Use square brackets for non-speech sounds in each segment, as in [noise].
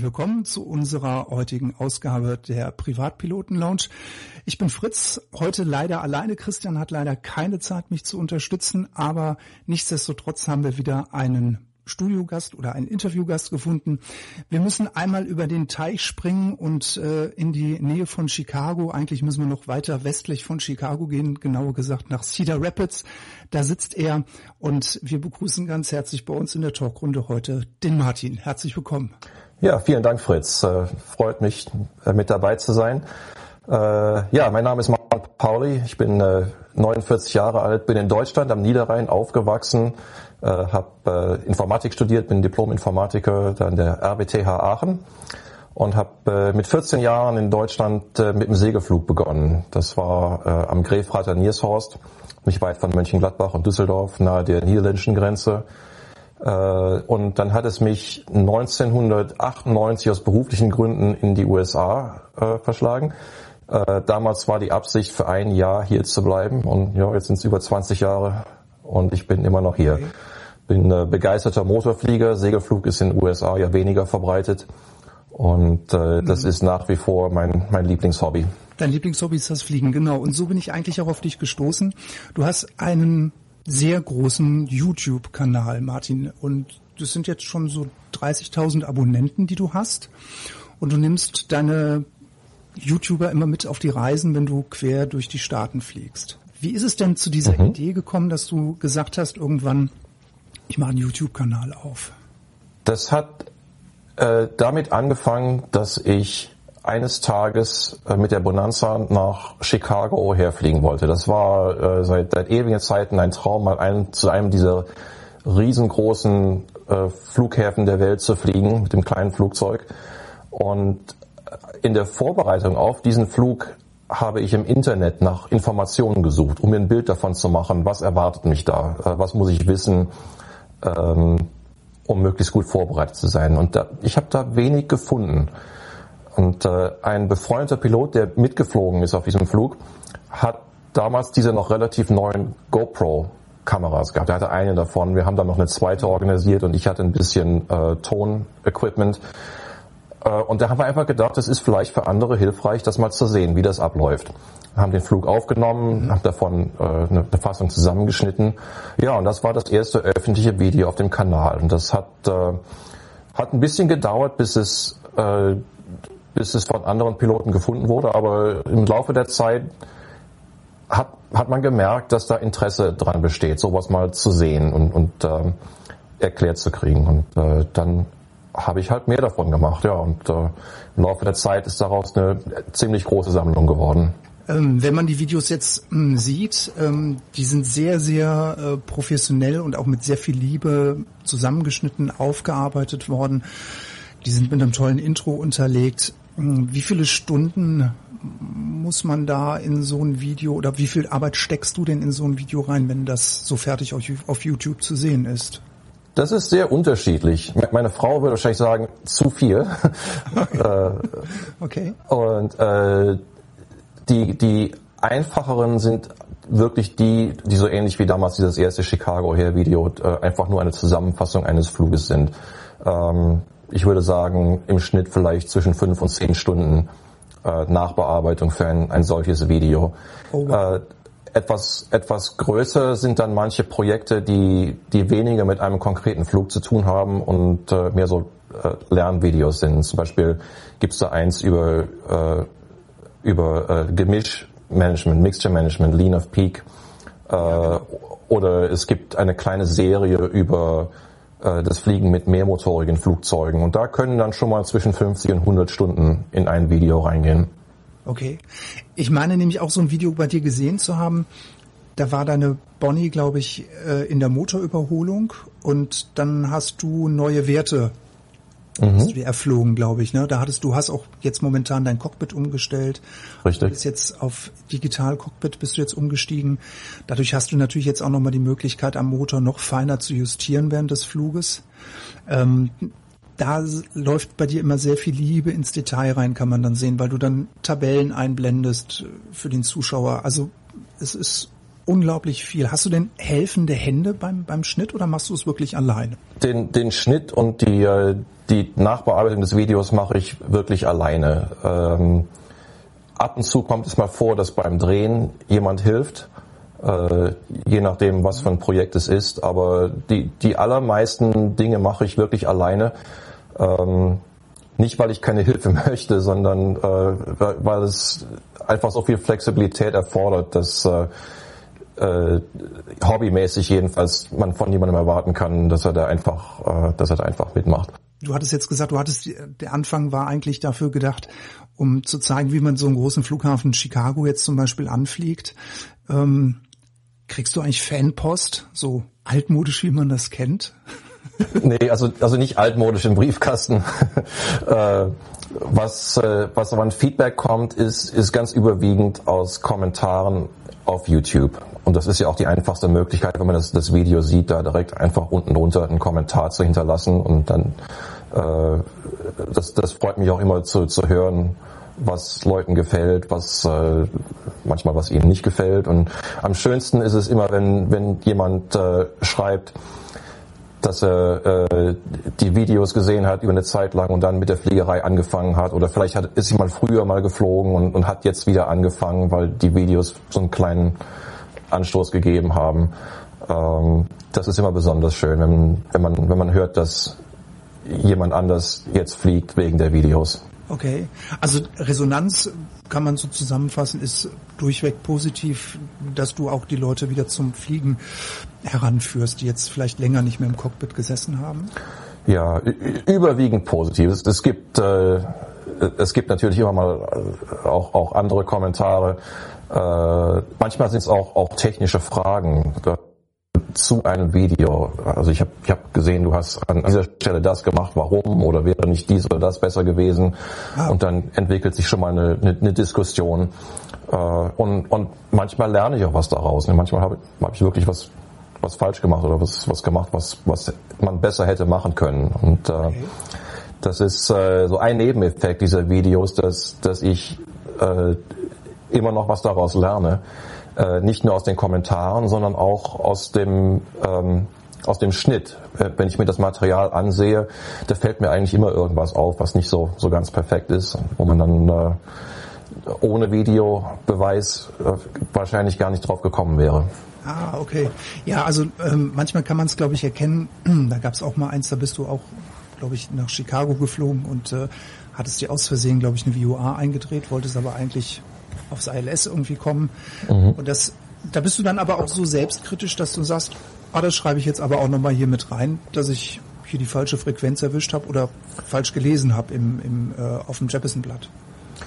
herzlich willkommen zu unserer heutigen Ausgabe der Privatpiloten Lounge. Ich bin Fritz, heute leider alleine. Christian hat leider keine Zeit, mich zu unterstützen, aber nichtsdestotrotz haben wir wieder einen Studiogast oder einen Interviewgast gefunden. Wir müssen einmal über den Teich springen und äh, in die Nähe von Chicago. Eigentlich müssen wir noch weiter westlich von Chicago gehen, genauer gesagt nach Cedar Rapids. Da sitzt er und wir begrüßen ganz herzlich bei uns in der Talkrunde heute den Martin. Herzlich willkommen. Ja, vielen Dank, Fritz. Äh, freut mich, äh, mit dabei zu sein. Äh, ja, mein Name ist Martin Pauli. Ich bin 49 Jahre alt, bin in Deutschland am Niederrhein aufgewachsen, habe Informatik studiert, bin Diplom-Informatiker an der RWTH Aachen und habe mit 14 Jahren in Deutschland mit dem Segelflug begonnen. Das war am Grefrater Niershorst, nicht weit von Mönchengladbach und Düsseldorf, nahe der niederländischen Grenze. Äh, und dann hat es mich 1998 aus beruflichen Gründen in die USA äh, verschlagen. Äh, damals war die Absicht, für ein Jahr hier zu bleiben. Und ja, jetzt sind es über 20 Jahre und ich bin immer noch hier. Okay. Bin äh, begeisterter Motorflieger. Segelflug ist in den USA ja weniger verbreitet. Und äh, das mhm. ist nach wie vor mein, mein Lieblingshobby. Dein Lieblingshobby ist das Fliegen, genau. Und so bin ich eigentlich auch auf dich gestoßen. Du hast einen sehr großen YouTube-Kanal, Martin. Und das sind jetzt schon so 30.000 Abonnenten, die du hast. Und du nimmst deine YouTuber immer mit auf die Reisen, wenn du quer durch die Staaten fliegst. Wie ist es denn zu dieser mhm. Idee gekommen, dass du gesagt hast, irgendwann, ich mache einen YouTube-Kanal auf? Das hat äh, damit angefangen, dass ich eines Tages äh, mit der Bonanza nach Chicago herfliegen wollte. Das war äh, seit, seit ewigen Zeiten ein Traum, mal ein, zu einem dieser riesengroßen äh, Flughäfen der Welt zu fliegen mit dem kleinen Flugzeug. Und in der Vorbereitung auf diesen Flug habe ich im Internet nach Informationen gesucht, um mir ein Bild davon zu machen, was erwartet mich da, äh, was muss ich wissen, ähm, um möglichst gut vorbereitet zu sein. Und da, ich habe da wenig gefunden. Und äh, ein befreundeter Pilot, der mitgeflogen ist auf diesem Flug, hat damals diese noch relativ neuen GoPro-Kameras gehabt. Er hatte eine davon. Wir haben dann noch eine zweite organisiert und ich hatte ein bisschen äh, Ton-Equipment. Äh, und da haben wir einfach gedacht, es ist vielleicht für andere hilfreich, das mal zu sehen, wie das abläuft. Wir haben den Flug aufgenommen, mhm. haben davon äh, eine Fassung zusammengeschnitten. Ja, und das war das erste öffentliche Video auf dem Kanal. Und das hat, äh, hat ein bisschen gedauert, bis es, äh, bis es von anderen Piloten gefunden wurde. Aber im Laufe der Zeit hat, hat man gemerkt, dass da Interesse dran besteht, sowas mal zu sehen und, und äh, erklärt zu kriegen. Und äh, dann habe ich halt mehr davon gemacht, ja. Und äh, im Laufe der Zeit ist daraus eine ziemlich große Sammlung geworden. Ähm, wenn man die Videos jetzt mh, hm, sieht, ähm, die sind sehr, sehr äh, professionell und auch mit sehr viel Liebe zusammengeschnitten, aufgearbeitet worden. Die sind mit einem tollen Intro unterlegt. Hm, wie viele Stunden muss man da in so ein Video oder wie viel Arbeit steckst du denn in so ein Video rein, wenn das so fertig auf YouTube zu sehen ist? Das ist sehr unterschiedlich. Meine Frau würde wahrscheinlich sagen, zu viel. [laughs] Äh, okay. Und äh, die, die einfacheren sind wirklich die, die so ähnlich wie damals dieses erste Chicago Air Video äh, einfach nur eine Zusammenfassung eines Fluges sind. Ähm, ich würde sagen, im Schnitt vielleicht zwischen fünf und zehn Stunden äh, Nachbearbeitung für ein, ein solches Video. Oh. Äh, etwas, etwas größer sind dann manche Projekte, die, die weniger mit einem konkreten Flug zu tun haben und äh, mehr so äh, Lernvideos sind. Zum Beispiel gibt es da eins über, äh, über äh, Gemischmanagement, Mixture Management, Lean of Peak. Äh, oder es gibt eine kleine Serie über das Fliegen mit mehrmotorigen Flugzeugen. Und da können dann schon mal zwischen 50 und 100 Stunden in ein Video reingehen. Okay. Ich meine nämlich auch so ein Video bei dir gesehen zu haben. Da war deine Bonnie, glaube ich, äh, in der Motorüberholung und dann hast du neue Werte mhm. hast du dir erflogen, glaube ich. Ne? Da hattest du hast auch jetzt momentan dein Cockpit umgestellt. Richtig. Du bist jetzt auf Digital Cockpit bist du jetzt umgestiegen. Dadurch hast du natürlich jetzt auch nochmal die Möglichkeit, am Motor noch feiner zu justieren während des Fluges. Ähm, da läuft bei dir immer sehr viel Liebe ins Detail rein, kann man dann sehen, weil du dann Tabellen einblendest für den Zuschauer. Also es ist unglaublich viel. Hast du denn helfende Hände beim, beim Schnitt oder machst du es wirklich alleine? Den, den Schnitt und die, äh, die Nachbearbeitung des Videos mache ich wirklich alleine. Ähm, ab und zu kommt es mal vor, dass beim Drehen jemand hilft, äh, je nachdem, was für ein Projekt es ist. Aber die, die allermeisten Dinge mache ich wirklich alleine. Ähm, nicht, weil ich keine Hilfe [laughs] möchte, sondern äh, weil es einfach so viel Flexibilität erfordert, dass äh, äh, hobbymäßig jedenfalls man von niemandem erwarten kann, dass er da einfach, äh, dass er da einfach mitmacht. Du hattest jetzt gesagt, du hattest, der Anfang war eigentlich dafür gedacht, um zu zeigen, wie man so einen großen Flughafen Chicago jetzt zum Beispiel anfliegt. Ähm, kriegst du eigentlich Fanpost, so altmodisch, wie man das kennt? [laughs] nee, also, also nicht altmodisch im Briefkasten. [laughs] äh, was, äh, was aber an Feedback kommt, ist, ist ganz überwiegend aus Kommentaren auf YouTube. Und das ist ja auch die einfachste Möglichkeit, wenn man das, das Video sieht, da direkt einfach unten drunter einen Kommentar zu hinterlassen und dann äh, das, das freut mich auch immer zu, zu hören, was Leuten gefällt, was äh, manchmal was ihnen nicht gefällt. Und am schönsten ist es immer, wenn, wenn jemand äh, schreibt, dass er äh, die Videos gesehen hat über eine Zeit lang und dann mit der Fliegerei angefangen hat oder vielleicht hat, ist jemand früher mal geflogen und, und hat jetzt wieder angefangen, weil die Videos so einen kleinen Anstoß gegeben haben. Ähm, das ist immer besonders schön, wenn, wenn, man, wenn man hört, dass jemand anders jetzt fliegt wegen der Videos. Okay, also Resonanz kann man so zusammenfassen, ist durchweg positiv, dass du auch die Leute wieder zum Fliegen heranführst, die jetzt vielleicht länger nicht mehr im Cockpit gesessen haben. Ja, überwiegend positiv. Es, es gibt äh, es gibt natürlich immer mal äh, auch, auch andere Kommentare. Äh, manchmal sind es auch, auch technische Fragen. Da zu einem Video. Also ich habe ich hab gesehen, du hast an dieser Stelle das gemacht, warum oder wäre nicht dies oder das besser gewesen. Und dann entwickelt sich schon mal eine, eine, eine Diskussion. Äh, und, und manchmal lerne ich auch was daraus. Manchmal habe hab ich wirklich was, was falsch gemacht oder was, was gemacht, was, was man besser hätte machen können. Und äh, okay. das ist äh, so ein Nebeneffekt dieser Videos, dass, dass ich äh, immer noch was daraus lerne äh, nicht nur aus den Kommentaren, sondern auch aus dem ähm, aus dem Schnitt. Äh, wenn ich mir das Material ansehe, da fällt mir eigentlich immer irgendwas auf, was nicht so so ganz perfekt ist, wo man dann äh, ohne Videobeweis äh, wahrscheinlich gar nicht drauf gekommen wäre. Ah, okay. Ja, also ähm, manchmal kann man es, glaube ich, erkennen. [clears throat] da gab es auch mal eins, da bist du auch, glaube ich, nach Chicago geflogen und äh, hattest dir aus Versehen, glaube ich, eine VOA eingedreht, wolltest aber eigentlich aufs ILS irgendwie kommen. Mhm. Und das, da bist du dann aber auch so selbstkritisch, dass du sagst, ah, das schreibe ich jetzt aber auch nochmal hier mit rein, dass ich hier die falsche Frequenz erwischt habe oder falsch gelesen habe im, im, äh, auf dem Jefferson-Blatt.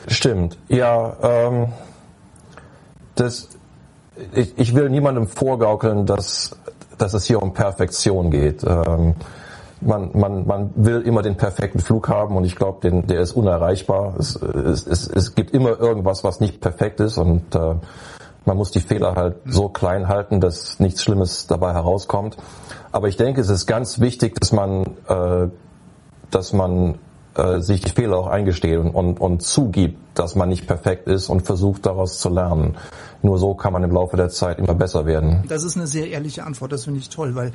Stimmt, ja. Ähm, das, ich, ich will niemandem vorgaukeln, dass, dass es hier um Perfektion geht. Ähm, man, man, man will immer den perfekten Flug haben und ich glaube, der ist unerreichbar. Es, es, es, es gibt immer irgendwas, was nicht perfekt ist und äh, man muss die Fehler halt so klein halten, dass nichts Schlimmes dabei herauskommt. Aber ich denke, es ist ganz wichtig, dass man, äh, dass man äh, sich die Fehler auch eingesteht und, und, und zugibt, dass man nicht perfekt ist und versucht daraus zu lernen. Nur so kann man im Laufe der Zeit immer besser werden. Das ist eine sehr ehrliche Antwort, das finde ich toll, weil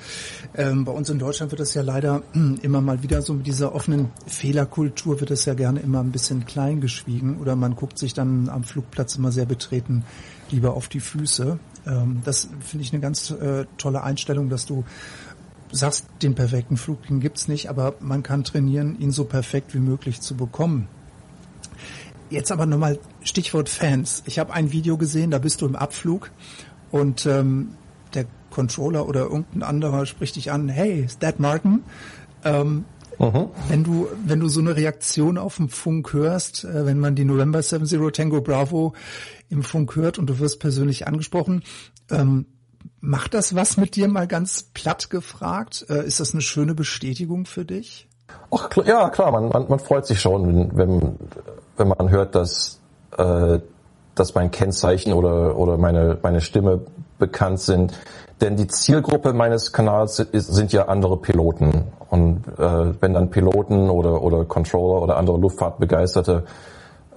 ähm, bei uns in Deutschland wird das ja leider äh, immer mal wieder so mit dieser offenen Fehlerkultur wird das ja gerne immer ein bisschen klein geschwiegen oder man guckt sich dann am Flugplatz immer sehr betreten lieber auf die Füße. Ähm, das finde ich eine ganz äh, tolle Einstellung, dass du sagst, den perfekten Flug, den gibt's nicht, aber man kann trainieren, ihn so perfekt wie möglich zu bekommen. Jetzt aber nochmal Stichwort Fans. Ich habe ein Video gesehen, da bist du im Abflug und ähm, der Controller oder irgendein anderer spricht dich an, hey, ist that Martin? Ähm, mhm. Wenn du, wenn du so eine Reaktion auf dem Funk hörst, äh, wenn man die November 70 Tango Bravo im Funk hört und du wirst persönlich angesprochen, ähm, Macht das was mit dir mal ganz platt gefragt? Äh, ist das eine schöne Bestätigung für dich? Ach, ja, klar, man, man, man freut sich schon, wenn, wenn, wenn man hört, dass, äh, dass mein Kennzeichen oder, oder meine, meine Stimme bekannt sind. Denn die Zielgruppe meines Kanals ist, sind ja andere Piloten. Und äh, wenn dann Piloten oder, oder Controller oder andere Luftfahrtbegeisterte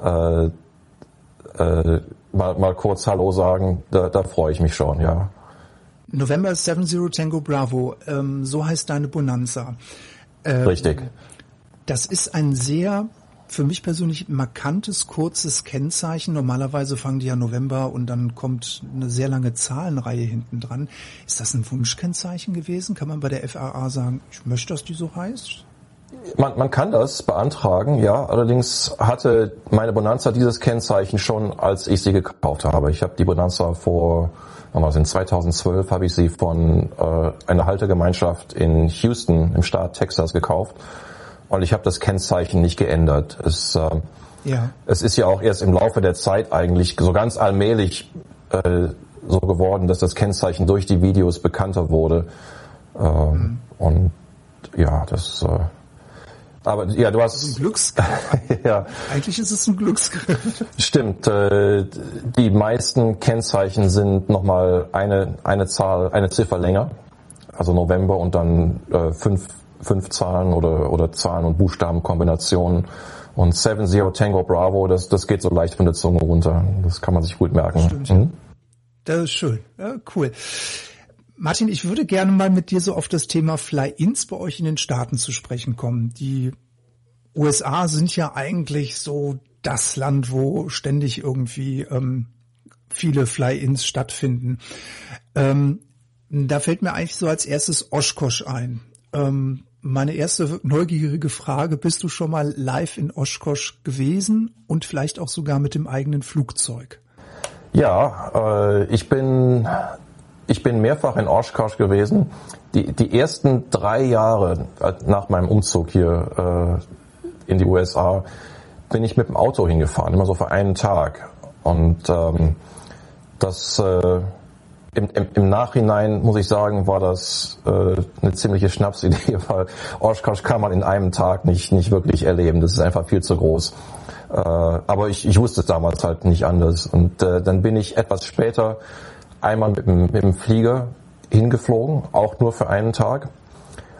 äh, äh, mal, mal kurz Hallo sagen, da, da freue ich mich schon, ja. November 70 Tango Bravo, ähm, so heißt deine Bonanza. Äh, Richtig. Das ist ein sehr für mich persönlich markantes, kurzes Kennzeichen. Normalerweise fangen die ja November und dann kommt eine sehr lange Zahlenreihe hinten dran. Ist das ein Wunschkennzeichen gewesen? Kann man bei der FAA sagen, ich möchte, dass die so heißt? Man, man kann das beantragen, ja. Allerdings hatte meine Bonanza dieses Kennzeichen schon, als ich sie gekauft habe. Ich habe die Bonanza vor, was in 2012 habe ich sie von äh, einer Haltergemeinschaft in Houston im Staat Texas gekauft und ich habe das Kennzeichen nicht geändert. Es, äh, ja. es ist ja auch erst im Laufe der Zeit eigentlich so ganz allmählich äh, so geworden, dass das Kennzeichen durch die Videos bekannter wurde. Äh, mhm. Und ja, das. Äh, aber ja, du hast. Das ist ein Glücksgriff. [laughs] ja. Eigentlich ist es ein Glücksgriff. Stimmt. Äh, die meisten Kennzeichen sind nochmal eine eine Zahl, eine Ziffer länger. Also November und dann äh, fünf fünf Zahlen oder, oder Zahlen- und Buchstabenkombinationen. Und 7-0 Tango Bravo, das, das geht so leicht von der Zunge runter. Das kann man sich gut merken. Stimmt. Mhm. Das ist schön. Ja, cool. Martin, ich würde gerne mal mit dir so auf das Thema Fly-Ins bei euch in den Staaten zu sprechen kommen. Die USA sind ja eigentlich so das Land, wo ständig irgendwie ähm, viele Fly-Ins stattfinden. Ähm, da fällt mir eigentlich so als erstes Oshkosh ein. Ähm, meine erste neugierige Frage, bist du schon mal live in Oshkosh gewesen und vielleicht auch sogar mit dem eigenen Flugzeug? Ja, äh, ich bin ich bin mehrfach in Oshkosh gewesen. Die, die ersten drei Jahre nach meinem Umzug hier äh, in die USA bin ich mit dem Auto hingefahren, immer so für einen Tag. Und ähm, das äh, im, im, Im Nachhinein muss ich sagen, war das äh, eine ziemliche Schnapsidee, [laughs] weil Oshkosh kann man in einem Tag nicht, nicht wirklich erleben. Das ist einfach viel zu groß. Äh, aber ich, ich wusste es damals halt nicht anders. Und äh, dann bin ich etwas später einmal mit dem, mit dem Flieger hingeflogen, auch nur für einen Tag.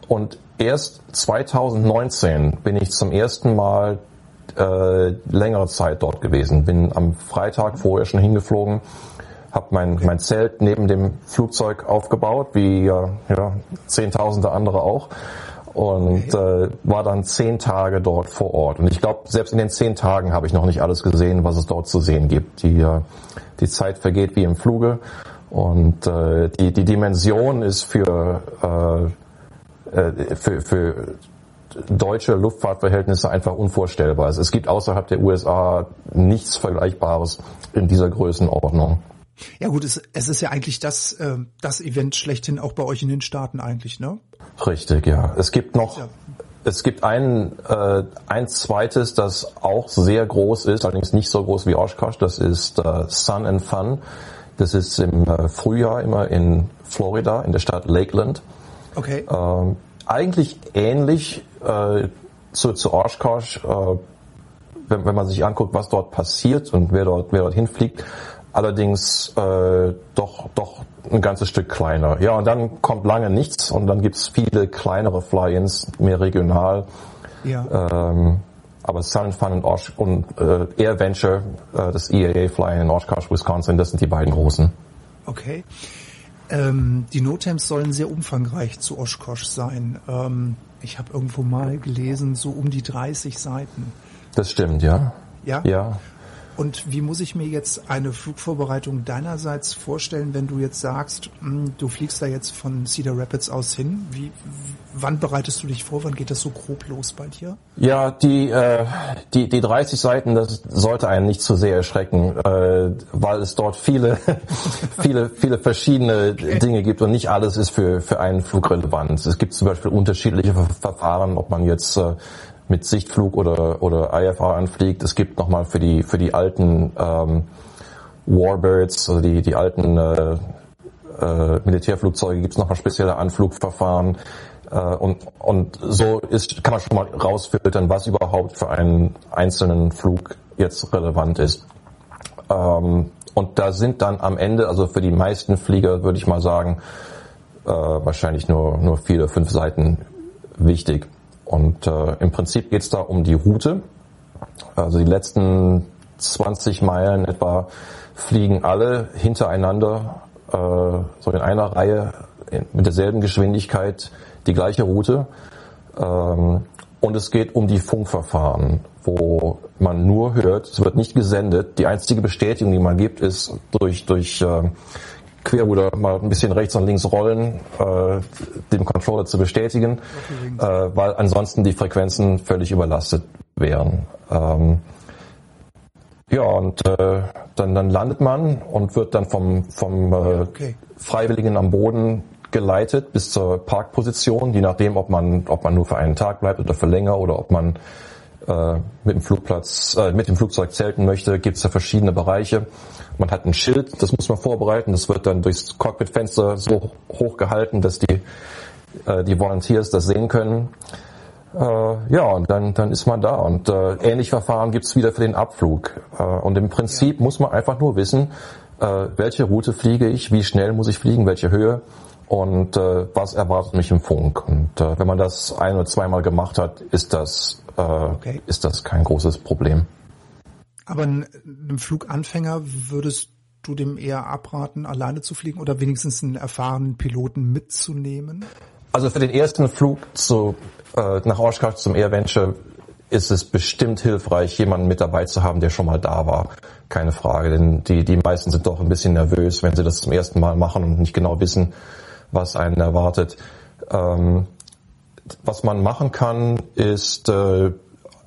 Und erst 2019 bin ich zum ersten Mal äh, längere Zeit dort gewesen. Bin am Freitag vorher schon hingeflogen habe mein, mein Zelt neben dem Flugzeug aufgebaut, wie ja, Zehntausende andere auch. Und äh, war dann zehn Tage dort vor Ort. Und ich glaube, selbst in den zehn Tagen habe ich noch nicht alles gesehen, was es dort zu sehen gibt. Die, äh, die Zeit vergeht wie im Fluge. Und äh, die, die Dimension ist für, äh, äh für, für deutsche Luftfahrtverhältnisse einfach unvorstellbar. Also es gibt außerhalb der USA nichts Vergleichbares in dieser Größenordnung. Ja gut, es, es ist ja eigentlich das, äh, das Event schlechthin auch bei euch in den Staaten eigentlich, ne? Richtig, ja. Es gibt noch, ja. es gibt ein, äh, ein zweites, das auch sehr groß ist, allerdings nicht so groß wie Oshkosh, das ist äh, Sun and Fun. Das ist im äh, Frühjahr immer in Florida, in der Stadt Lakeland. Okay. Ähm, eigentlich ähnlich äh, zu, zu Oshkosh, äh, wenn, wenn man sich anguckt, was dort passiert und wer dort, wer dort hinfliegt allerdings äh, doch doch ein ganzes Stück kleiner. Ja, und dann kommt lange nichts und dann gibt's viele kleinere Fly-ins, mehr regional. Ja. Ähm, aber Sun Fun und, Osh und äh, Air Venture, äh, das EAA Fly in Oshkosh, Wisconsin, das sind die beiden großen. Okay. Ähm, die Notems sollen sehr umfangreich zu Oshkosh sein. Ähm, ich habe irgendwo mal gelesen, so um die 30 Seiten. Das stimmt, ja. Ja? Ja. Und wie muss ich mir jetzt eine Flugvorbereitung deinerseits vorstellen, wenn du jetzt sagst, hm, du fliegst da jetzt von Cedar Rapids aus hin? Wie, wann bereitest du dich vor? Wann geht das so grob los bei dir? Ja, die, äh, die, die 30 Seiten, das sollte einen nicht zu sehr erschrecken, äh, weil es dort viele, [laughs] viele, viele verschiedene okay. Dinge gibt und nicht alles ist für, für einen Flug relevant. Es gibt zum Beispiel unterschiedliche Verfahren, ob man jetzt äh, mit Sichtflug oder, oder IFR anfliegt. Es gibt nochmal für die, für die alten ähm, Warbirds, also die, die alten äh, äh, Militärflugzeuge, gibt es nochmal spezielle Anflugverfahren. Äh, und, und so ist, kann man schon mal rausfiltern, was überhaupt für einen einzelnen Flug jetzt relevant ist. Ähm, und da sind dann am Ende, also für die meisten Flieger würde ich mal sagen, äh, wahrscheinlich nur, nur vier oder fünf Seiten wichtig. Und äh, im Prinzip geht es da um die Route. Also die letzten 20 Meilen etwa fliegen alle hintereinander, äh, so in einer Reihe in, mit derselben Geschwindigkeit die gleiche Route. Ähm, und es geht um die Funkverfahren, wo man nur hört, es wird nicht gesendet. Die einzige Bestätigung, die man gibt, ist durch, durch äh, Querruder mal ein bisschen rechts und links rollen, äh, dem Controller zu bestätigen, äh, weil ansonsten die Frequenzen völlig überlastet wären. Ähm, ja, und äh, dann, dann landet man und wird dann vom, vom äh, okay. Freiwilligen am Boden geleitet bis zur Parkposition, je nachdem, ob man, ob man nur für einen Tag bleibt oder für länger oder ob man äh, mit dem Flugplatz, äh, mit dem Flugzeug zelten möchte, gibt es da verschiedene Bereiche. Man hat ein Schild, das muss man vorbereiten, das wird dann durchs Cockpitfenster so hoch gehalten, dass die, äh, die Volunteers das sehen können. Äh, ja, und dann, dann ist man da. Und äh, ähnlich Verfahren gibt's wieder für den Abflug. Äh, und im Prinzip muss man einfach nur wissen, äh, welche Route fliege ich, wie schnell muss ich fliegen, welche Höhe und äh, was erwartet mich im Funk. Und äh, wenn man das ein oder zweimal gemacht hat, ist das, äh, okay. ist das kein großes Problem. Aber einem Fluganfänger würdest du dem eher abraten, alleine zu fliegen oder wenigstens einen erfahrenen Piloten mitzunehmen? Also für den ersten Flug zu, äh, nach Oshkosh zum Air Venture ist es bestimmt hilfreich, jemanden mit dabei zu haben, der schon mal da war. Keine Frage, denn die, die meisten sind doch ein bisschen nervös, wenn sie das zum ersten Mal machen und nicht genau wissen, was einen erwartet. Ähm, was man machen kann, ist, äh,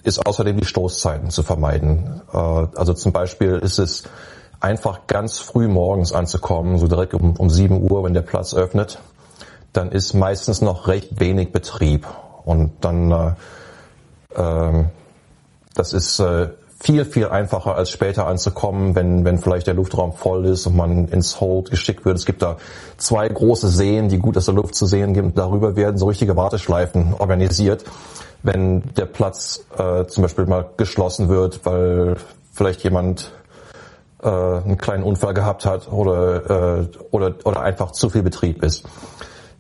ist außerdem die Stoßzeiten zu vermeiden. Äh, also zum Beispiel ist es einfach ganz früh morgens anzukommen, so direkt um, um 7 Uhr, wenn der Platz öffnet. Dann ist meistens noch recht wenig Betrieb. Und dann, äh, äh, das ist äh, viel, viel einfacher als später anzukommen, wenn, wenn vielleicht der Luftraum voll ist und man ins Hold geschickt wird. Es gibt da zwei große Seen, die gut aus der Luft zu sehen gibt. Darüber werden so richtige Warteschleifen organisiert, wenn der Platz äh, zum Beispiel mal geschlossen wird, weil vielleicht jemand äh, einen kleinen Unfall gehabt hat oder, äh, oder, oder einfach zu viel Betrieb ist.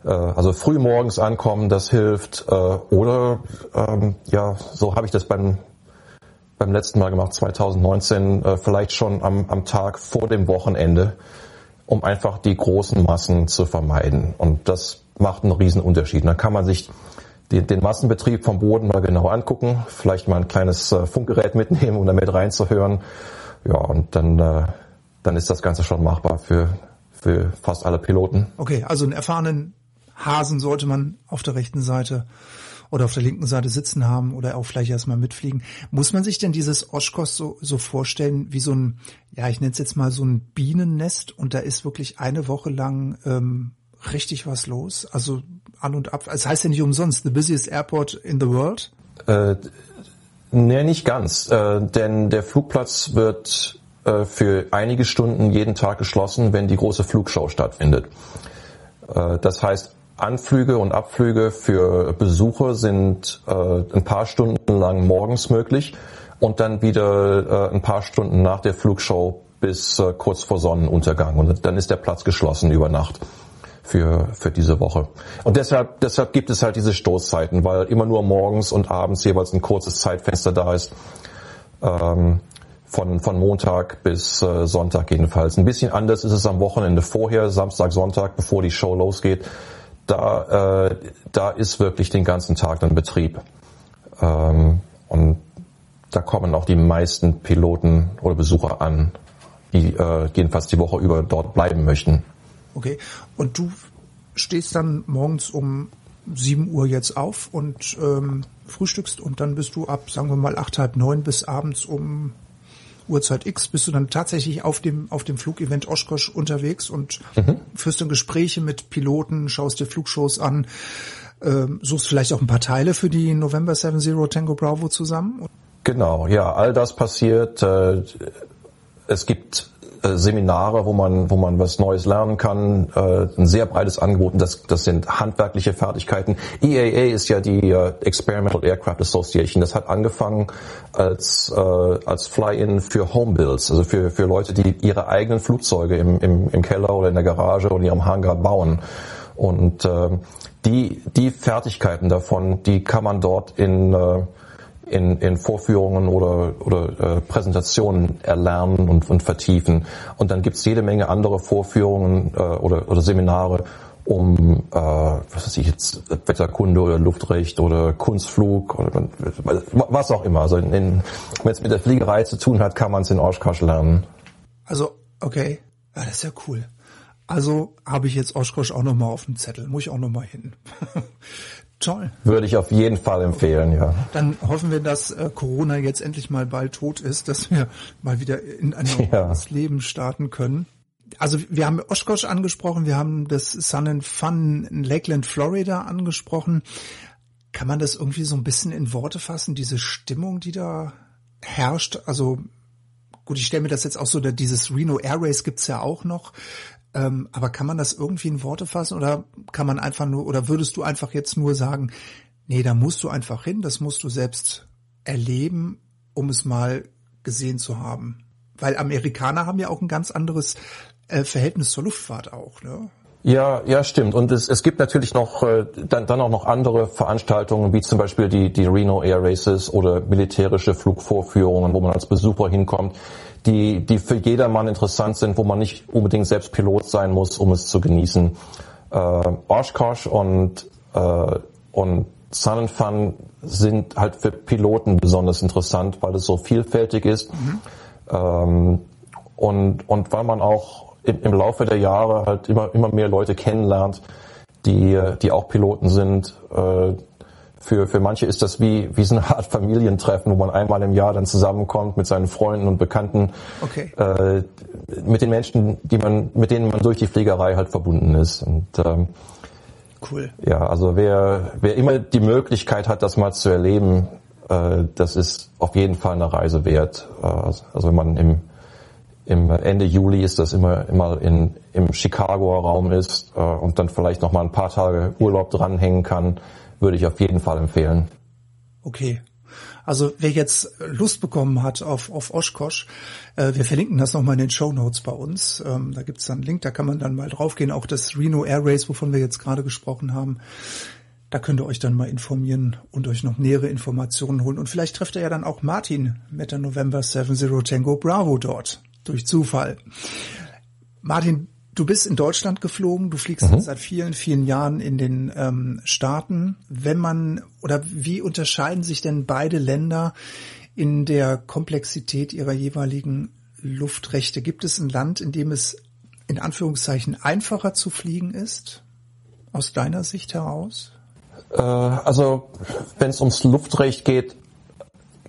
Äh, also früh morgens ankommen, das hilft. Äh, oder ähm, ja, so habe ich das beim beim letzten Mal gemacht, 2019, äh, vielleicht schon am, am Tag vor dem Wochenende, um einfach die großen Massen zu vermeiden. Und das macht einen riesen Unterschied. Dann kann man sich den, den Massenbetrieb vom Boden mal genau angucken, vielleicht mal ein kleines äh, Funkgerät mitnehmen, um damit reinzuhören. Ja, und dann, äh, dann ist das Ganze schon machbar für, für fast alle Piloten. Okay, also einen erfahrenen Hasen sollte man auf der rechten Seite oder auf der linken Seite sitzen haben oder auch vielleicht erstmal mitfliegen. Muss man sich denn dieses Oshkosh so, so vorstellen wie so ein, ja, ich nenne es jetzt mal so ein Bienennest und da ist wirklich eine Woche lang ähm, richtig was los? Also an und ab. Es das heißt ja nicht umsonst, the busiest airport in the world. Äh, nee, nicht ganz. Äh, denn der Flugplatz wird äh, für einige Stunden jeden Tag geschlossen, wenn die große Flugshow stattfindet. Äh, das heißt, Anflüge und Abflüge für Besucher sind äh, ein paar Stunden lang morgens möglich und dann wieder äh, ein paar Stunden nach der Flugshow bis äh, kurz vor Sonnenuntergang. Und dann ist der Platz geschlossen über Nacht für, für diese Woche. Und deshalb, deshalb gibt es halt diese Stoßzeiten, weil immer nur morgens und abends jeweils ein kurzes Zeitfenster da ist. Ähm, von, von Montag bis äh, Sonntag jedenfalls. Ein bisschen anders ist es am Wochenende vorher, Samstag, Sonntag, bevor die Show losgeht da, äh, da ist wirklich den ganzen Tag dann Betrieb. Ähm, und da kommen auch die meisten Piloten oder Besucher an, die äh, jedenfalls die Woche über dort bleiben möchten. Okay. Und du stehst dann morgens um 7 Uhr jetzt auf und ähm, frühstückst und dann bist du ab, sagen wir mal, acht, halb neun bis abends um Uhrzeit X bist du dann tatsächlich auf dem, auf dem Flugevent Oshkosh unterwegs und mhm. führst dann Gespräche mit Piloten, schaust dir Flugshows an, äh, suchst vielleicht auch ein paar Teile für die November 70 Tango Bravo zusammen? Genau, ja, all das passiert. Äh, es gibt Seminare, wo man, wo man was Neues lernen kann. Äh, ein sehr breites Angebot. Das, das sind handwerkliche Fertigkeiten. EAA ist ja die äh, Experimental Aircraft Association. Das hat angefangen als, äh, als Fly-in für Homebuilds, also für, für Leute, die ihre eigenen Flugzeuge im, im, im Keller oder in der Garage oder in ihrem Hangar bauen. Und äh, die, die Fertigkeiten davon, die kann man dort in äh, in, in Vorführungen oder, oder äh, Präsentationen erlernen und, und vertiefen. Und dann gibt's jede Menge andere Vorführungen äh, oder, oder Seminare, um äh, was weiß ich jetzt Wetterkunde oder Luftrecht oder Kunstflug oder was auch immer. Also wenn es mit der Fliegerei zu tun hat, kann man es in Oshkosh lernen. Also okay, ja, das ist ja cool. Also habe ich jetzt Oshkosh auch nochmal auf dem Zettel. Muss ich auch nochmal hin. [laughs] Toll. Würde ich auf jeden Fall empfehlen, ja. Dann hoffen wir, dass äh, Corona jetzt endlich mal bald tot ist, dass wir mal wieder in ein normales ja. Leben starten können. Also wir haben Oshkosh angesprochen, wir haben das Sun and Fun in Lakeland, Florida angesprochen. Kann man das irgendwie so ein bisschen in Worte fassen, diese Stimmung, die da herrscht? Also gut, ich stelle mir das jetzt auch so, dieses Reno Air Race gibt's ja auch noch. Ähm, aber kann man das irgendwie in Worte fassen oder kann man einfach nur, oder würdest du einfach jetzt nur sagen, nee, da musst du einfach hin, das musst du selbst erleben, um es mal gesehen zu haben? Weil Amerikaner haben ja auch ein ganz anderes äh, Verhältnis zur Luftfahrt auch, ne? Ja, ja, stimmt. Und es, es gibt natürlich noch äh, dann, dann auch noch andere Veranstaltungen, wie zum Beispiel die, die Reno Air Races oder militärische Flugvorführungen, wo man als Besucher hinkommt die, die für jedermann interessant sind, wo man nicht unbedingt selbst Pilot sein muss, um es zu genießen. Äh, Oshkosh und, äh, und Sun and Fun sind halt für Piloten besonders interessant, weil es so vielfältig ist. Mhm. Ähm, und, und weil man auch im, im Laufe der Jahre halt immer, immer mehr Leute kennenlernt, die, die auch Piloten sind, äh, für, für manche ist das wie, wie so eine Art Familientreffen, wo man einmal im Jahr dann zusammenkommt mit seinen Freunden und Bekannten, okay. äh, mit den Menschen, die man, mit denen man durch die Fliegerei halt verbunden ist. Und ähm, cool. Ja, also wer, wer immer die Möglichkeit hat, das mal zu erleben, äh, das ist auf jeden Fall eine Reise wert. Äh, also wenn man im im Ende Juli ist das immer immer in im Chicagoer Raum ist äh, und dann vielleicht noch mal ein paar Tage Urlaub dranhängen kann würde ich auf jeden Fall empfehlen. Okay. Also wer jetzt Lust bekommen hat auf, auf Oshkosh, äh, wir verlinken das nochmal in den Show Notes bei uns. Ähm, da gibt's dann einen Link, da kann man dann mal draufgehen. Auch das Reno Air Race, wovon wir jetzt gerade gesprochen haben. Da könnt ihr euch dann mal informieren und euch noch nähere Informationen holen. Und vielleicht trefft ihr ja dann auch Martin mit der November 70 Tango Bravo dort. Durch Zufall. Martin, Du bist in Deutschland geflogen, du fliegst mhm. seit vielen, vielen Jahren in den ähm, Staaten. Wenn man oder wie unterscheiden sich denn beide Länder in der Komplexität ihrer jeweiligen Luftrechte? Gibt es ein Land, in dem es in Anführungszeichen einfacher zu fliegen ist? Aus deiner Sicht heraus? Äh, also wenn es ums Luftrecht geht,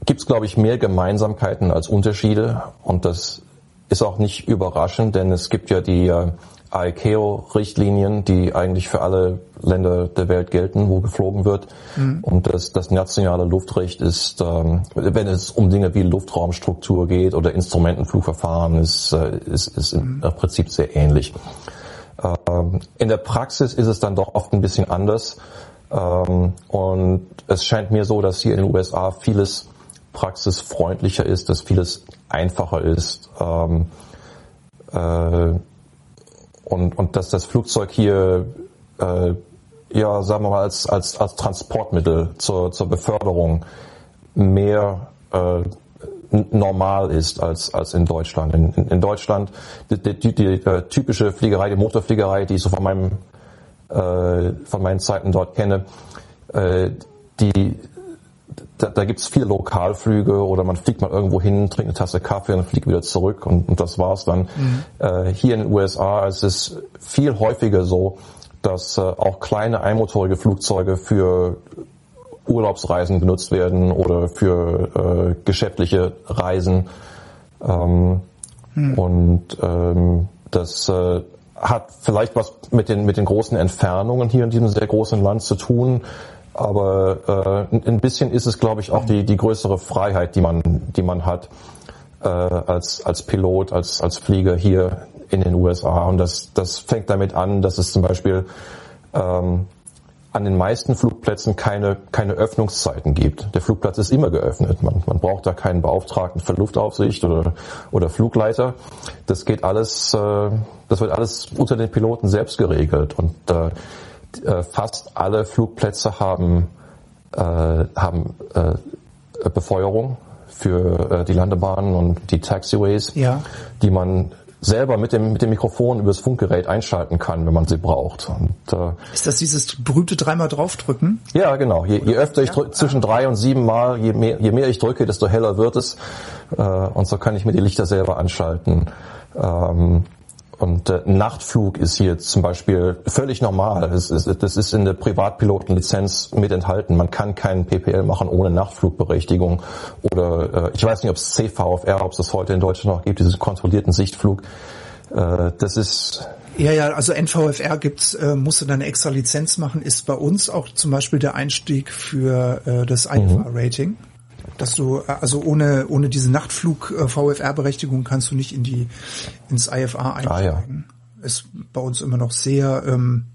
gibt es, glaube ich, mehr Gemeinsamkeiten als Unterschiede. Und das ist auch nicht überraschend, denn es gibt ja die äh, ICAO-Richtlinien, die eigentlich für alle Länder der Welt gelten, wo geflogen wird. Mhm. Und das, das nationale Luftrecht ist, ähm, wenn es um Dinge wie Luftraumstruktur geht oder Instrumentenflugverfahren, ist, äh, ist, ist im mhm. Prinzip sehr ähnlich. Ähm, in der Praxis ist es dann doch oft ein bisschen anders. Ähm, und es scheint mir so, dass hier in den USA vieles praxisfreundlicher ist, dass vieles einfacher ist ähm, äh, und, und dass das Flugzeug hier äh, ja, sagen wir mal, als, als, als Transportmittel zur, zur Beförderung mehr äh, normal ist als, als in Deutschland. In, in, in Deutschland, die, die, die, die äh, typische Fliegerei, die Motorfliegerei, die ich so von meinem, äh, von meinen Zeiten dort kenne, äh, die da, da gibt es viele Lokalflüge oder man fliegt mal irgendwo hin, trinkt eine Tasse Kaffee und fliegt wieder zurück und, und das war's dann. Mhm. Äh, hier in den USA ist es viel häufiger so, dass äh, auch kleine einmotorige Flugzeuge für Urlaubsreisen genutzt werden oder für äh, geschäftliche Reisen. Ähm, mhm. Und ähm, das äh, hat vielleicht was mit den, mit den großen Entfernungen hier in diesem sehr großen Land zu tun. Aber äh, ein bisschen ist es, glaube ich, auch die, die größere Freiheit, die man, die man hat äh, als, als Pilot, als, als Flieger hier in den USA. Und das, das fängt damit an, dass es zum Beispiel ähm, an den meisten Flugplätzen keine, keine Öffnungszeiten gibt. Der Flugplatz ist immer geöffnet. Man, man braucht da keinen Beauftragten für Luftaufsicht oder, oder Flugleiter. Das geht alles, äh, das wird alles unter den Piloten selbst geregelt. Und äh, äh, fast alle Flugplätze haben, äh, haben äh, Befeuerung für äh, die Landebahnen und die Taxiways, ja. die man selber mit dem, mit dem Mikrofon übers Funkgerät einschalten kann, wenn man sie braucht. Und, äh, ist das dieses berühmte dreimal draufdrücken? Ja, genau. Je, je öfter ich drücke, zwischen drei und sieben Mal, je mehr, je mehr ich drücke, desto heller wird es. Äh, und so kann ich mir die Lichter selber anschalten. Ähm, und äh, Nachtflug ist hier zum Beispiel völlig normal. Das ist, das ist in der Privatpilotenlizenz mit enthalten. Man kann keinen PPL machen ohne Nachtflugberechtigung. Oder äh, ich weiß nicht, ob es CVFR, ob es das heute in Deutschland noch gibt, diesen kontrollierten Sichtflug. Äh, das ist ja, ja, also NVFR gibt's, äh, musst du dann eine extra Lizenz machen, ist bei uns auch zum Beispiel der Einstieg für äh, das IFR-Rating. Mhm dass du also ohne ohne diese Nachtflug äh, VFR Berechtigung kannst du nicht in die ins IFA einsteigen. Ah, ja. Ist bei uns immer noch sehr ähm,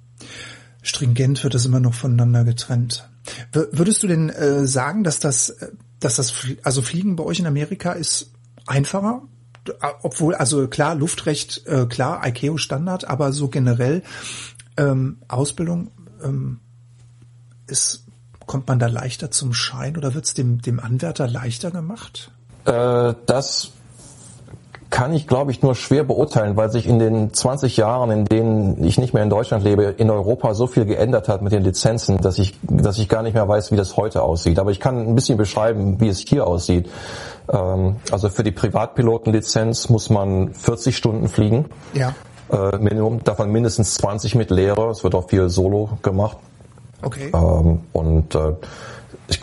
stringent wird das immer noch voneinander getrennt. W würdest du denn äh, sagen, dass das dass das also Fliegen bei euch in Amerika ist einfacher? Obwohl also klar Luftrecht äh, klar ICAO Standard, aber so generell ähm, Ausbildung ähm, ist kommt man da leichter zum Schein oder wird es dem, dem Anwärter leichter gemacht? Äh, das kann ich, glaube ich, nur schwer beurteilen, weil sich in den 20 Jahren, in denen ich nicht mehr in Deutschland lebe, in Europa so viel geändert hat mit den Lizenzen, dass ich, dass ich gar nicht mehr weiß, wie das heute aussieht. Aber ich kann ein bisschen beschreiben, wie es hier aussieht. Ähm, also für die Privatpilotenlizenz muss man 40 Stunden fliegen. Ja. Äh, Minimum, davon mindestens 20 mit Lehrer. Es wird auch viel Solo gemacht. Okay. Ähm, und äh,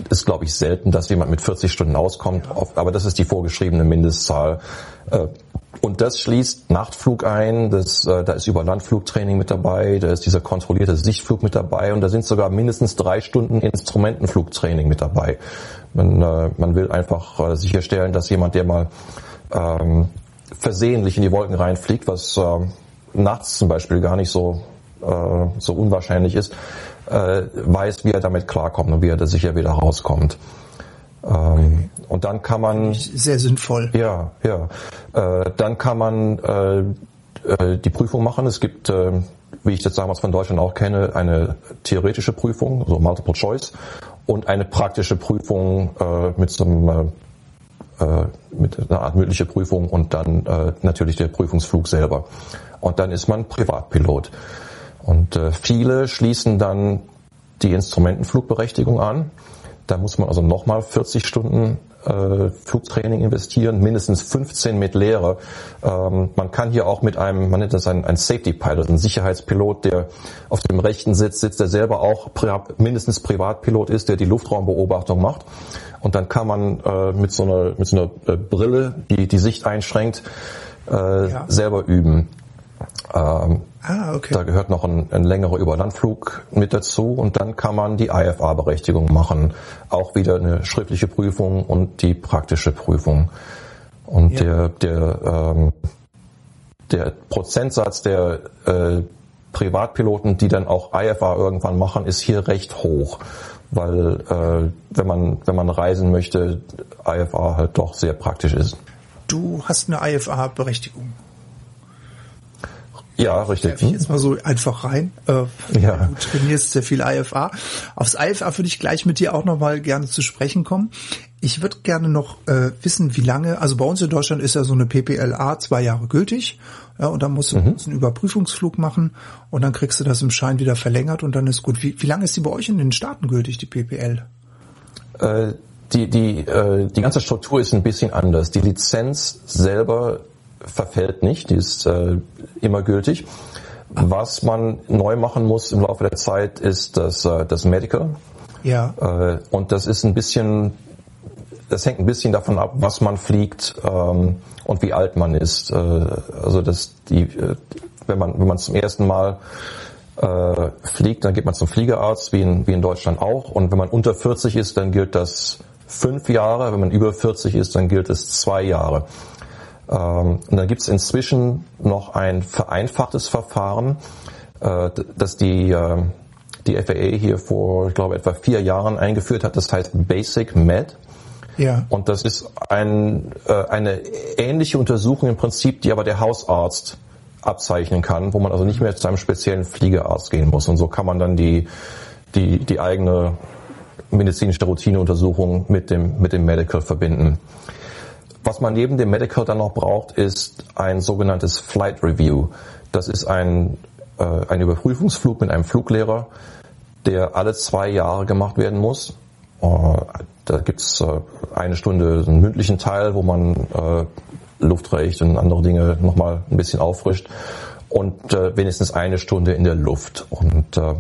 ist, glaube ich, selten, dass jemand mit 40 Stunden auskommt, ja. aber das ist die vorgeschriebene Mindestzahl. Äh, und das schließt Nachtflug ein, das, äh, da ist Überlandflugtraining mit dabei, da ist dieser kontrollierte Sichtflug mit dabei und da sind sogar mindestens drei Stunden Instrumentenflugtraining mit dabei. Man, äh, man will einfach äh, sicherstellen, dass jemand, der mal ähm, versehentlich in die Wolken reinfliegt, was äh, nachts zum Beispiel gar nicht so, äh, so unwahrscheinlich ist, äh, weiß, wie er damit klarkommt und wie er da sicher wieder rauskommt. Ähm, und dann kann man sehr sinnvoll. Ja, ja. Äh, dann kann man äh, äh, die Prüfung machen. Es gibt, äh, wie ich das damals von Deutschland auch kenne, eine theoretische Prüfung, so Multiple Choice, und eine praktische Prüfung äh, mit so einem äh, äh, mit einer Art mündliche Prüfung und dann äh, natürlich der Prüfungsflug selber. Und dann ist man Privatpilot. Und äh, viele schließen dann die Instrumentenflugberechtigung an. Da muss man also nochmal 40 Stunden äh, Flugtraining investieren, mindestens 15 mit Lehre. Ähm, man kann hier auch mit einem, man nennt das ein, ein Safety Pilot, ein Sicherheitspilot, der auf dem rechten Sitz sitzt, der selber auch pri mindestens Privatpilot ist, der die Luftraumbeobachtung macht. Und dann kann man äh, mit so einer, mit so einer äh, Brille, die die Sicht einschränkt, äh, ja. selber üben. Ähm, ah, okay. Da gehört noch ein, ein längerer Überlandflug mit dazu und dann kann man die IFA-Berechtigung machen. Auch wieder eine schriftliche Prüfung und die praktische Prüfung. Und ja. der, der, ähm, der Prozentsatz der äh, Privatpiloten, die dann auch IFA irgendwann machen, ist hier recht hoch, weil äh, wenn man wenn man reisen möchte, IFA halt doch sehr praktisch ist. Du hast eine IFA-Berechtigung. Ja, richtig. Ich jetzt mal so einfach rein. Äh, ja. Du trainierst sehr viel IFA. Aufs IFA würde ich gleich mit dir auch nochmal gerne zu sprechen kommen. Ich würde gerne noch äh, wissen, wie lange, also bei uns in Deutschland ist ja so eine PPLA zwei Jahre gültig. Ja, und dann musst du mhm. einen Überprüfungsflug machen und dann kriegst du das im Schein wieder verlängert und dann ist gut. Wie, wie lange ist die bei euch in den Staaten gültig, die PPL? Äh, die, die, äh, die ganze Struktur ist ein bisschen anders. Die Lizenz selber verfällt nicht, die ist äh, immer gültig. Was man neu machen muss im Laufe der Zeit ist das, äh, das Medical. Ja. Äh, und das ist ein bisschen, das hängt ein bisschen davon ab, was man fliegt ähm, und wie alt man ist. Äh, also das, die, äh, wenn man wenn man zum ersten Mal äh, fliegt, dann geht man zum Fliegerarzt, wie in, wie in Deutschland auch. Und wenn man unter 40 ist, dann gilt das fünf Jahre. Wenn man über 40 ist, dann gilt es zwei Jahre. Ähm, und dann gibt es inzwischen noch ein vereinfachtes Verfahren, äh, das die, äh, die FAA hier vor, ich glaube, etwa vier Jahren eingeführt hat. Das heißt Basic Med. Ja. Und das ist ein, äh, eine ähnliche Untersuchung im Prinzip, die aber der Hausarzt abzeichnen kann, wo man also nicht mehr zu einem speziellen Fliegerarzt gehen muss. Und so kann man dann die, die, die eigene medizinische Routineuntersuchung mit dem, mit dem Medical verbinden. Was man neben dem Medical dann noch braucht, ist ein sogenanntes Flight Review. Das ist ein, äh, ein Überprüfungsflug mit einem Fluglehrer, der alle zwei Jahre gemacht werden muss. Äh, da gibt's äh, eine Stunde einen mündlichen Teil, wo man äh, Luftrecht und andere Dinge nochmal ein bisschen auffrischt und äh, wenigstens eine Stunde in der Luft. Und äh,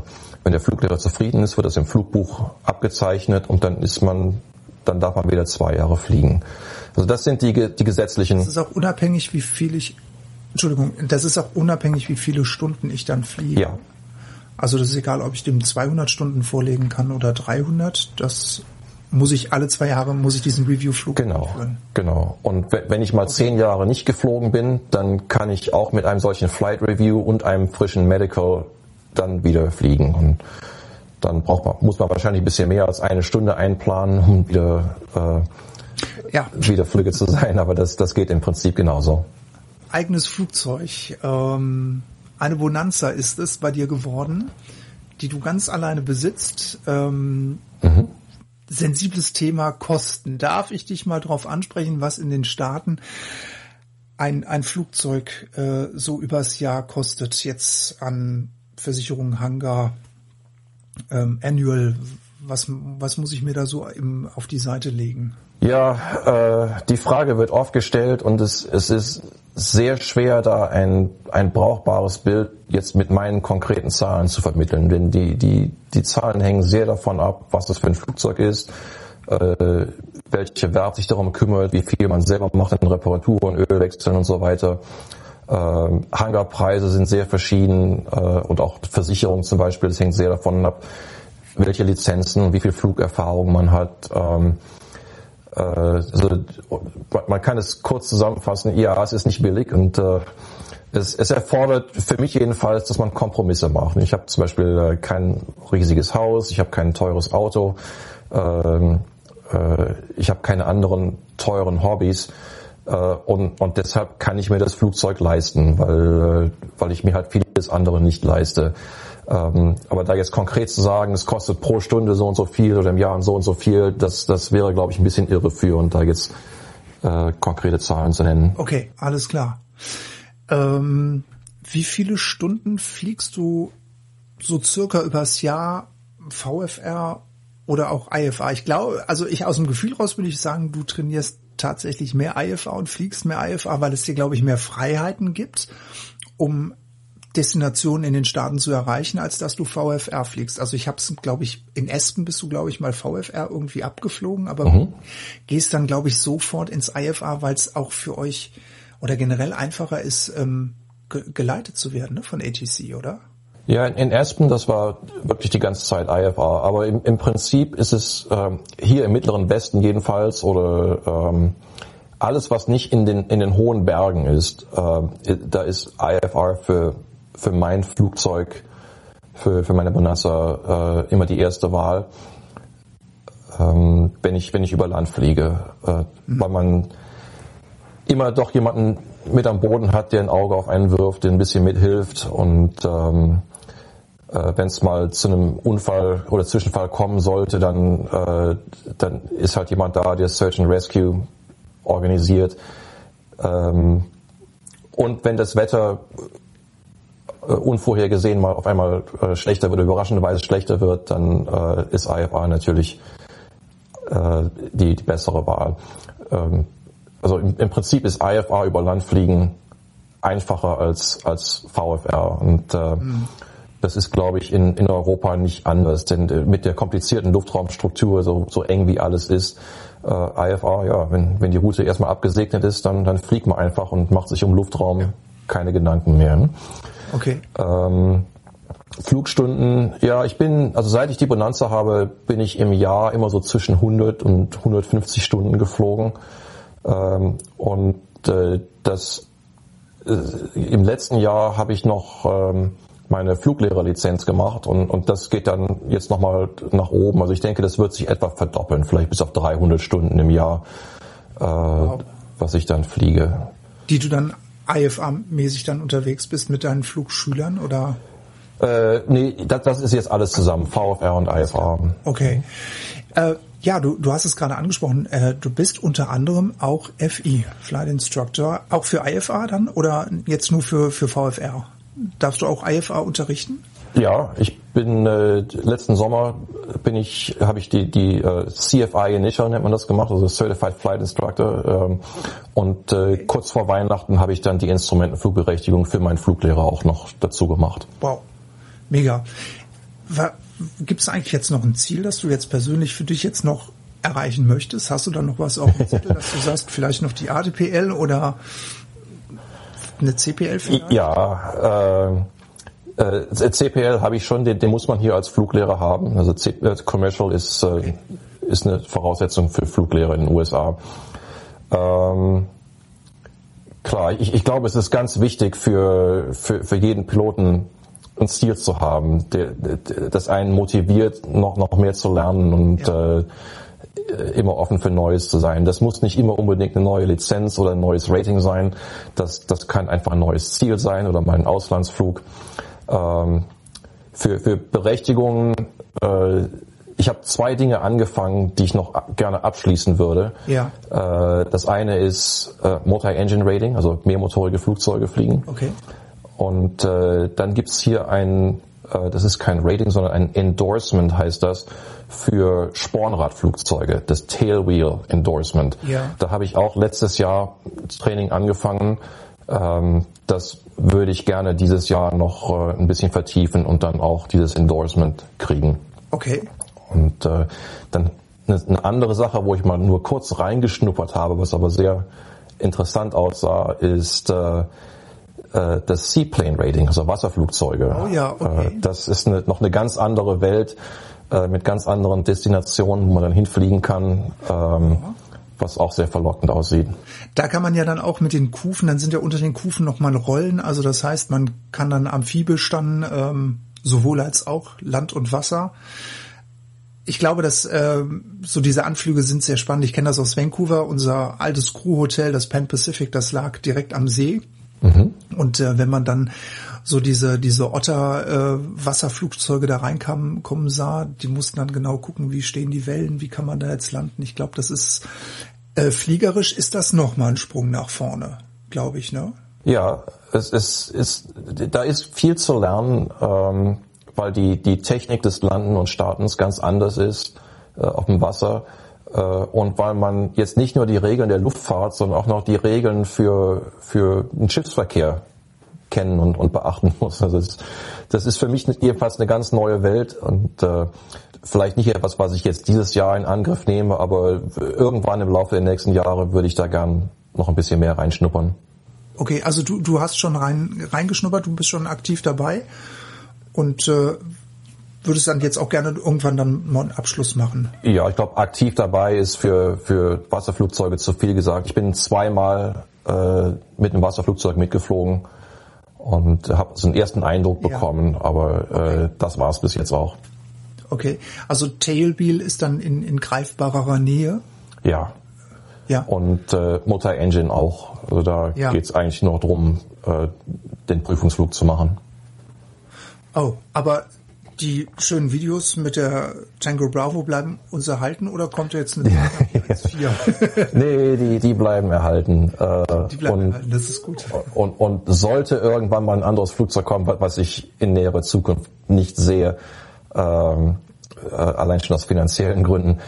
wenn der Fluglehrer zufrieden ist, wird das im Flugbuch abgezeichnet und dann ist man, dann darf man wieder zwei Jahre fliegen. Also das sind die, die gesetzlichen. Das ist auch unabhängig, wie viel ich, Entschuldigung, das ist auch unabhängig, wie viele Stunden ich dann fliege. Ja. Also das ist egal, ob ich dem 200 Stunden vorlegen kann oder 300. Das muss ich alle zwei Jahre muss ich diesen Review-Flug genau, führen. Genau. Und wenn ich mal okay. zehn Jahre nicht geflogen bin, dann kann ich auch mit einem solchen Flight Review und einem frischen Medical dann wieder fliegen. Und dann braucht man, muss man wahrscheinlich ein bisschen mehr als eine Stunde einplanen, um wieder, äh, ja. wieder Flüge zu sein. Aber das, das geht im Prinzip genauso. Eigenes Flugzeug. Ähm, eine Bonanza ist es bei dir geworden, die du ganz alleine besitzt. Ähm, mhm sensibles Thema Kosten. Darf ich dich mal drauf ansprechen, was in den Staaten ein, ein Flugzeug äh, so übers Jahr kostet, jetzt an Versicherungen, Hangar, ähm, Annual, was, was muss ich mir da so im, auf die Seite legen? Ja, äh, die Frage wird oft gestellt und es, es ist sehr schwer, da ein, ein brauchbares Bild jetzt mit meinen konkreten Zahlen zu vermitteln, denn die, die, die Zahlen hängen sehr davon ab, was das für ein Flugzeug ist, äh, welche Werk sich darum kümmert, wie viel man selber macht in Reparaturen, Ölwechseln und so weiter. Äh, Hangarpreise sind sehr verschieden äh, und auch Versicherungen zum Beispiel, das hängt sehr davon ab, welche Lizenzen und wie viel Flugerfahrung man hat. Ähm, äh, also, man kann es kurz zusammenfassen, ja, es ist nicht billig und äh, es, es erfordert für mich jedenfalls, dass man Kompromisse macht. Ich habe zum Beispiel äh, kein riesiges Haus, ich habe kein teures Auto, ähm, äh, ich habe keine anderen teuren Hobbys äh, und, und deshalb kann ich mir das Flugzeug leisten, weil, äh, weil ich mir halt vieles andere nicht leiste. Ähm, aber da jetzt konkret zu sagen, es kostet pro Stunde so und so viel oder im Jahr so und so viel, das, das wäre, glaube ich, ein bisschen irreführend, da jetzt äh, konkrete Zahlen zu nennen. Okay, alles klar. Ähm, wie viele Stunden fliegst du so circa übers Jahr VFR oder auch IFA? Ich glaube, also ich aus dem Gefühl raus würde ich sagen, du trainierst tatsächlich mehr IFA und fliegst mehr IFA, weil es dir, glaube ich, mehr Freiheiten gibt, um Destinationen in den Staaten zu erreichen, als dass du VFR fliegst. Also ich habe es, glaube ich, in Espen bist du, glaube ich, mal VFR irgendwie abgeflogen, aber mhm. gehst dann, glaube ich, sofort ins IFA, weil es auch für euch oder generell einfacher ist, ähm, ge geleitet zu werden ne, von ATC, oder? Ja, in Aspen, das war wirklich die ganze Zeit IFA. Aber im, im Prinzip ist es ähm, hier im Mittleren Westen jedenfalls oder ähm, alles, was nicht in den, in den hohen Bergen ist, äh, da ist IFR für für mein Flugzeug, für, für meine Bonanza äh, immer die erste Wahl, ähm, wenn ich wenn ich über Land fliege, äh, mhm. weil man immer doch jemanden mit am Boden hat, der ein Auge auf einen wirft, der ein bisschen mithilft und ähm, äh, wenn es mal zu einem Unfall oder Zwischenfall kommen sollte, dann, äh, dann ist halt jemand da, der Search and Rescue organisiert. Ähm, und wenn das Wetter unvorhergesehen mal auf einmal äh, schlechter wird, überraschenderweise schlechter wird, dann äh, ist IFA natürlich äh, die, die bessere Wahl. Ähm, also im, im, Prinzip ist IFA über Landfliegen einfacher als, als VFR und äh, mhm. das ist, glaube ich, in, in Europa nicht anders, denn äh, mit der komplizierten Luftraumstruktur, so, so eng wie alles ist, äh, IFA, ja, wenn, wenn die Route erstmal abgesegnet ist, dann, dann fliegt man einfach und macht sich um Luftraum keine Gedanken mehr. Okay. Ähm, Flugstunden, ja, ich bin, also seit ich die Bonanza habe, bin ich im Jahr immer so zwischen 100 und 150 Stunden geflogen. Ähm, und äh, das äh, im letzten Jahr habe ich noch ähm, meine Fluglehrerlizenz gemacht und, und das geht dann jetzt nochmal nach oben. Also ich denke, das wird sich etwa verdoppeln, vielleicht bis auf 300 Stunden im Jahr, äh, wow. was ich dann fliege. Die du dann IFA-mäßig dann unterwegs bist mit deinen Flugschülern oder? Äh, nee, das, das ist jetzt alles zusammen, VFR und IFA. Okay. Äh, Ja, du, du hast es gerade angesprochen. Äh, du bist unter anderem auch FI, Flight Instructor, auch für IFA dann oder jetzt nur für, für VFR? Darfst du auch IFA unterrichten? Ja, ich bin äh, letzten Sommer bin ich habe ich die die äh, CFI Initial nennt man das gemacht, also Certified Flight Instructor ähm, und äh, kurz vor Weihnachten habe ich dann die Instrumentenflugberechtigung für meinen Fluglehrer auch noch dazu gemacht. Wow, mega. Gibt es eigentlich jetzt noch ein Ziel, das du jetzt persönlich für dich jetzt noch erreichen möchtest? Hast du da noch was auf dem Zettel, dass du sagst, vielleicht noch die ADPL oder eine CPL vielleicht? Ja, äh, äh, CPL habe ich schon, den, den, muss man hier als Fluglehrer haben. Also C äh, Commercial ist, äh, okay. ist eine Voraussetzung für Fluglehrer in den USA. Ähm, klar, ich, ich glaube, es ist ganz wichtig für, für, für jeden Piloten ein Ziel zu haben, der, der, das einen motiviert, noch, noch mehr zu lernen und ja. äh, immer offen für Neues zu sein. Das muss nicht immer unbedingt eine neue Lizenz oder ein neues Rating sein. Das, das kann einfach ein neues Ziel sein oder mal ein Auslandsflug. Ähm, für, für Berechtigungen, äh, ich habe zwei Dinge angefangen, die ich noch gerne abschließen würde. Ja. Äh, das eine ist äh, Multi-Engine Rating, also mehrmotorige Flugzeuge fliegen. Okay. Und äh, dann gibt's hier ein, äh, das ist kein Rating, sondern ein Endorsement heißt das, für Spornradflugzeuge, das Tailwheel Endorsement. Ja. Da habe ich auch letztes Jahr Training angefangen. Ähm, das würde ich gerne dieses Jahr noch äh, ein bisschen vertiefen und dann auch dieses Endorsement kriegen. Okay. Und äh, dann eine andere Sache, wo ich mal nur kurz reingeschnuppert habe, was aber sehr interessant aussah, ist äh, äh, das Seaplane Rating, also Wasserflugzeuge. Oh ja, okay. Äh, das ist eine, noch eine ganz andere Welt äh, mit ganz anderen Destinationen, wo man dann hinfliegen kann. Ähm, was auch sehr verlockend aussieht. Da kann man ja dann auch mit den Kufen, dann sind ja unter den Kufen nochmal Rollen, also das heißt, man kann dann amphibisch dann ähm, sowohl als auch Land und Wasser. Ich glaube, dass äh, so diese Anflüge sind sehr spannend. Ich kenne das aus Vancouver, unser altes Crewhotel, das Pan Pacific, das lag direkt am See. Mhm. Und äh, wenn man dann so diese diese Otter äh, da reinkamen kommen sah, die mussten dann genau gucken, wie stehen die Wellen, wie kann man da jetzt landen. Ich glaube, das ist äh, fliegerisch ist das noch mal ein Sprung nach vorne, glaube ich, ne? Ja, es ist, ist da ist viel zu lernen, ähm, weil die die Technik des Landen und Startens ganz anders ist äh, auf dem Wasser äh, und weil man jetzt nicht nur die Regeln der Luftfahrt, sondern auch noch die Regeln für für den Schiffsverkehr kennen und, und beachten [laughs] muss. Also das, das ist für mich jedenfalls eine ganz neue Welt und äh, vielleicht nicht etwas, was ich jetzt dieses Jahr in Angriff nehme, aber irgendwann im Laufe der nächsten Jahre würde ich da gern noch ein bisschen mehr reinschnuppern. Okay, also du, du hast schon rein, reingeschnuppert, du bist schon aktiv dabei und äh, würdest dann jetzt auch gerne irgendwann dann mal einen Abschluss machen? Ja, ich glaube, aktiv dabei ist für, für Wasserflugzeuge zu viel gesagt. Ich bin zweimal äh, mit einem Wasserflugzeug mitgeflogen und habe so einen ersten Eindruck bekommen, ja. aber äh, das war es bis jetzt auch. Okay, also Tailwheel ist dann in, in greifbarer Nähe? Ja. Ja. Und äh, Multi-Engine auch. Also da ja. geht es eigentlich nur darum, äh, den Prüfungsflug zu machen. Oh, aber die schönen Videos mit der Tango Bravo bleiben uns erhalten oder kommt jetzt eine ja, ja. [laughs] Nee, die, die bleiben erhalten. Äh, die bleiben und, erhalten, das ist gut. Und, und sollte irgendwann mal ein anderes Flugzeug kommen, was ich in näherer Zukunft nicht sehe, ähm, äh, allein schon aus finanziellen Gründen,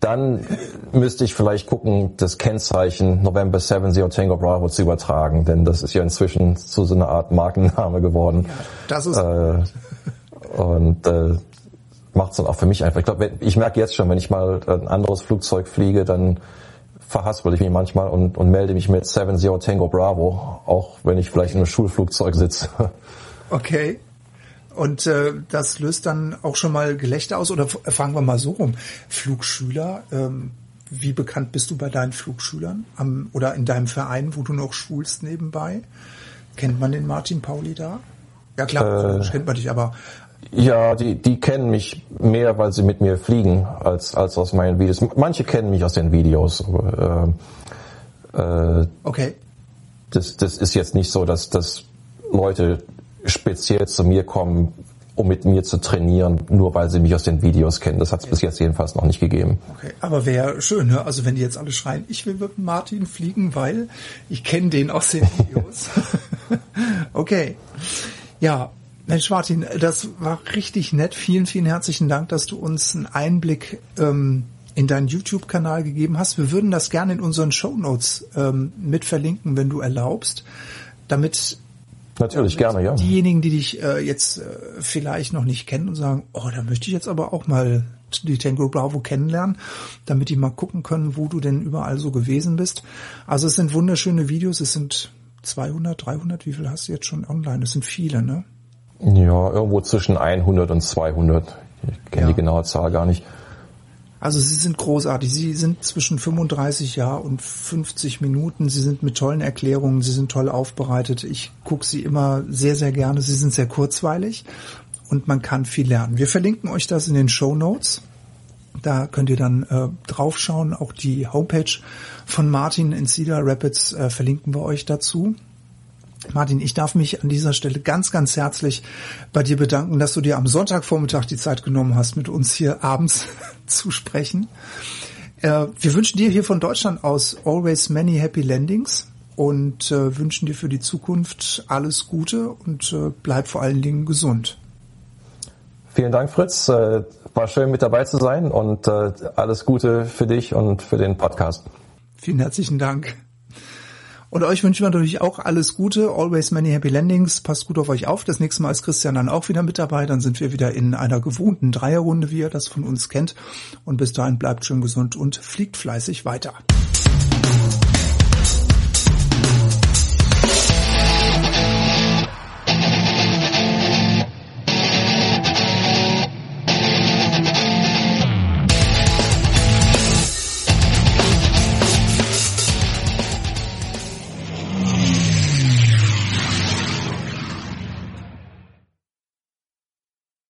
dann müsste ich vielleicht gucken, das Kennzeichen November 70 Tango Bravo zu übertragen, denn das ist ja inzwischen zu so einer Art Markenname geworden. Ja, das ist äh, und äh, macht es dann auch für mich einfach. Ich glaube, ich merke jetzt schon, wenn ich mal ein anderes Flugzeug fliege, dann verhaspel ich mich manchmal und, und melde mich mit 70 Tango Bravo, auch wenn ich vielleicht in einem Schulflugzeug sitze. [laughs] Okay. Und äh, das löst dann auch schon mal Gelächter aus? Oder fangen wir mal so rum. Flugschüler, ähm, wie bekannt bist du bei deinen Flugschülern? Am, oder in deinem Verein, wo du noch schulst nebenbei? Kennt man den Martin Pauli da? Ja klar, äh, kennt man dich, aber ja, die, die kennen mich mehr, weil sie mit mir fliegen, als, als aus meinen Videos. Manche kennen mich aus den Videos. Aber, äh, äh, okay. Das, das ist jetzt nicht so, dass, dass Leute speziell zu mir kommen, um mit mir zu trainieren, nur weil sie mich aus den Videos kennen. Das hat es ja. bis jetzt jedenfalls noch nicht gegeben. Okay, aber wäre schön, ne? also wenn die jetzt alle schreien, ich will mit Martin fliegen, weil ich kenne den aus den [laughs] Videos. [laughs] okay, ja, Mensch Martin, das war richtig nett. Vielen, vielen herzlichen Dank, dass du uns einen Einblick ähm, in deinen YouTube-Kanal gegeben hast. Wir würden das gerne in unseren Show Notes ähm, mit verlinken, wenn du erlaubst, damit Natürlich, gerne, ja. Diejenigen, die dich äh, jetzt äh, vielleicht noch nicht kennen und sagen, oh, da möchte ich jetzt aber auch mal die Tango Bravo kennenlernen, damit die mal gucken können, wo du denn überall so gewesen bist. Also es sind wunderschöne Videos, es sind 200, 300, wie viel hast du jetzt schon online? Es sind viele, ne? Ja, irgendwo zwischen 100 und 200. Ich kenne ja. die genaue Zahl gar nicht. Also sie sind großartig. Sie sind zwischen 35 Jahr und 50 Minuten. Sie sind mit tollen Erklärungen. Sie sind toll aufbereitet. Ich gucke sie immer sehr, sehr gerne. Sie sind sehr kurzweilig und man kann viel lernen. Wir verlinken euch das in den Show Notes. Da könnt ihr dann äh, draufschauen. Auch die Homepage von Martin in Cedar Rapids äh, verlinken wir euch dazu. Martin, ich darf mich an dieser Stelle ganz, ganz herzlich bei dir bedanken, dass du dir am Sonntagvormittag die Zeit genommen hast, mit uns hier abends [laughs] zu sprechen. Äh, wir wünschen dir hier von Deutschland aus always many happy landings und äh, wünschen dir für die Zukunft alles Gute und äh, bleib vor allen Dingen gesund. Vielen Dank, Fritz. War schön mit dabei zu sein und alles Gute für dich und für den Podcast. Vielen herzlichen Dank. Und euch wünschen wir natürlich auch alles Gute. Always many happy landings. Passt gut auf euch auf. Das nächste Mal ist Christian dann auch wieder mit dabei. Dann sind wir wieder in einer gewohnten Dreierrunde, wie ihr das von uns kennt. Und bis dahin bleibt schön gesund und fliegt fleißig weiter.